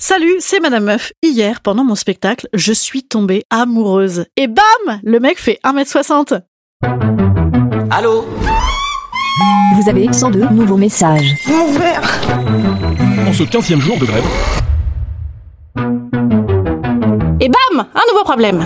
Salut, c'est Madame Meuf. Hier, pendant mon spectacle, je suis tombée amoureuse. Et bam Le mec fait 1m60. Allô Vous avez 102 nouveaux messages. En ce 15e jour de grève, Et bam Un nouveau problème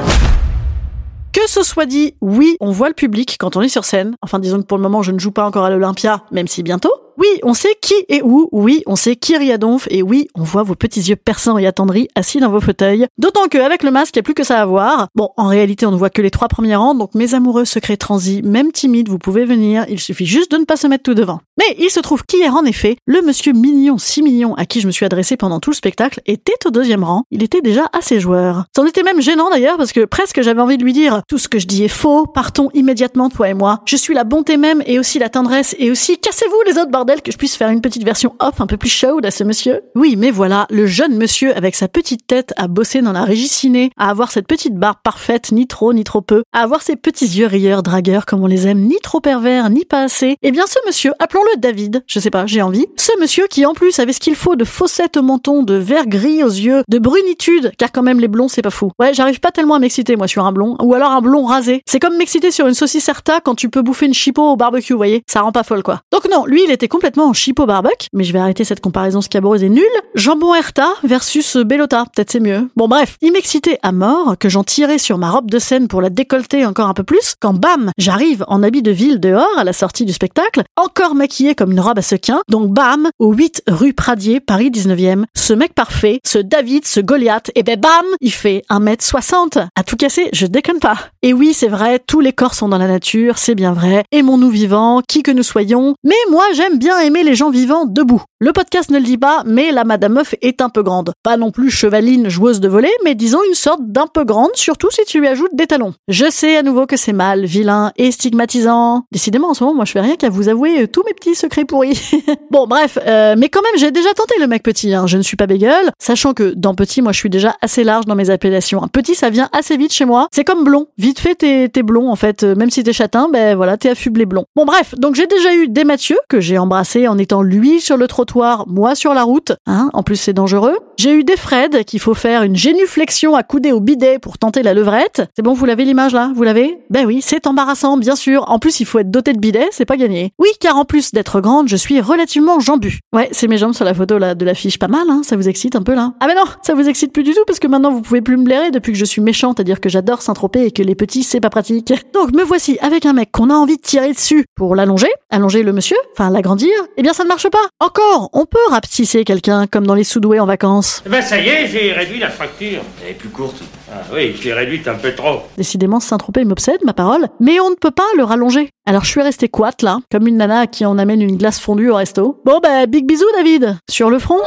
que ce soit dit, oui, on voit le public quand on est sur scène. Enfin, disons que pour le moment, je ne joue pas encore à l'Olympia, même si bientôt. Oui, on sait qui et où. Oui, on sait qui rit à donf. Et oui, on voit vos petits yeux perçants et attendris assis dans vos fauteuils. D'autant qu'avec le masque, il n'y a plus que ça à voir. Bon, en réalité, on ne voit que les trois premiers rangs. Donc, mes amoureux secrets transis, même timides, vous pouvez venir. Il suffit juste de ne pas se mettre tout devant. Mais il se trouve qu'hier, en effet, le monsieur mignon, si mignon, à qui je me suis adressé pendant tout le spectacle, était au deuxième rang. Il était déjà assez joueur. C'en était même gênant d'ailleurs, parce que presque j'avais envie de lui dire, tout ce que je dis est faux, partons immédiatement, toi et moi. Je suis la bonté même, et aussi la tendresse, et aussi, cassez-vous les autres que je puisse faire une petite version off un peu plus chaude à ce monsieur. Oui, mais voilà, le jeune monsieur avec sa petite tête à bosser dans la régie ciné, à avoir cette petite barbe parfaite, ni trop, ni trop peu, à avoir ses petits yeux rieurs, dragueurs, comme on les aime, ni trop pervers, ni pas assez. Eh bien, ce monsieur, appelons-le David, je sais pas, j'ai envie. Ce monsieur qui, en plus, avait ce qu'il faut de fossettes au menton, de vert gris aux yeux, de brunitude, car quand même les blonds, c'est pas fou. Ouais, j'arrive pas tellement à m'exciter, moi, sur un blond, ou alors un blond rasé. C'est comme m'exciter sur une saucisse Erta quand tu peux bouffer une chipot au barbecue, vous voyez. Ça rend pas folle, quoi. Donc non, lui, il était complètement en chipot barbecue, mais je vais arrêter cette comparaison scabreuse et nulle. Jambon Erta versus Bellota, peut-être c'est mieux. Bon bref, il m'excitait à mort, que j'en tirais sur ma robe de scène pour la décolleter encore un peu plus, quand bam, j'arrive en habit de ville dehors à la sortie du spectacle, encore maquillée comme une robe à sequin, donc bam, au 8 rue Pradier, Paris 19e, ce mec parfait, ce David, ce Goliath, et ben bam, il fait 1m60. À tout casser, je déconne pas. Et oui, c'est vrai, tous les corps sont dans la nature, c'est bien vrai, aimons-nous vivants, qui que nous soyons, mais moi j'aime bien aimer les gens vivants debout. Le podcast ne le dit pas, mais la Madame Meuf est un peu grande. Pas non plus chevaline joueuse de volet, mais disons une sorte d'un peu grande, surtout si tu lui ajoutes des talons. Je sais à nouveau que c'est mal, vilain et stigmatisant. Décidément, en ce moment, moi je fais rien qu'à vous avouer euh, tous mes petits secrets pourris. bon, bref, euh, mais quand même, j'ai déjà tenté le mec petit, hein. je ne suis pas bégueule, sachant que dans petit, moi je suis déjà assez large dans mes appellations. Un petit, ça vient assez vite chez moi. C'est comme blond. Vite fait, t'es, blond en fait. Euh, Même si t'es châtain, ben voilà, t'es affublé blond. Bon, bref, donc j'ai déjà eu des Mathieu que j'ai embrassé en étant lui sur le trottoir, moi sur la route. Hein, en plus, c'est dangereux. J'ai eu des Fred qu'il faut faire une génuflexion accoudée au bidet pour tenter la levrette. C'est bon, vous l'avez l'image là? Vous l'avez? Ben oui, c'est embarrassant, bien sûr. En plus, il faut être doté de bidet, c'est pas gagné. Oui, car en plus d'être grande, je suis relativement jambu. Ouais, c'est mes jambes sur la photo là de l'affiche, pas mal, hein? Ça vous excite un peu là? Ah mais non, ça vous excite plus du tout parce que maintenant vous pouvez plus me blairer depuis que je suis méchante, à dire que j'adore Saint-Tropez et que les petits c'est pas pratique. Donc me voici avec un mec qu'on a envie de tirer dessus pour l'allonger, allonger le monsieur, enfin l'agrandir. Eh bien ça ne marche pas. Encore, on peut rapetisser quelqu'un comme dans les soudoués en vacances. Eh Ben ça y est, j'ai réduit la fracture. Elle est plus courte. Ah oui, je l'ai réduite un peu trop. Décidément, Saint-Tropez m'obsède, ma parole. Mais on ne peut pas le rallonger. Alors je suis restée coite là, comme une nana à qui on amène une glace fondue au resto. Bon bah, big bisous David. Sur le front.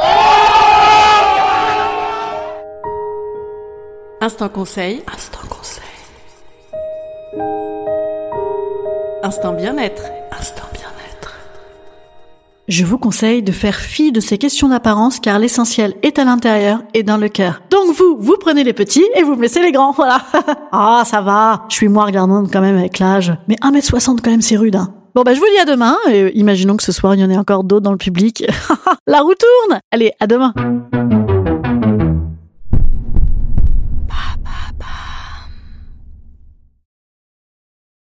Instant conseil. Instant conseil. Instant bien-être. Instant bien-être. Je vous conseille de faire fi de ces questions d'apparence car l'essentiel est à l'intérieur et dans le cœur. Donc vous, vous prenez les petits et vous me laissez les grands, voilà. Ah, ça va. Je suis moins regardante quand même avec l'âge. Mais 1m60 quand même, c'est rude, hein. Bon bah je vous dis à demain et imaginons que ce soir il y en ait encore d'autres dans le public. La roue tourne Allez, à demain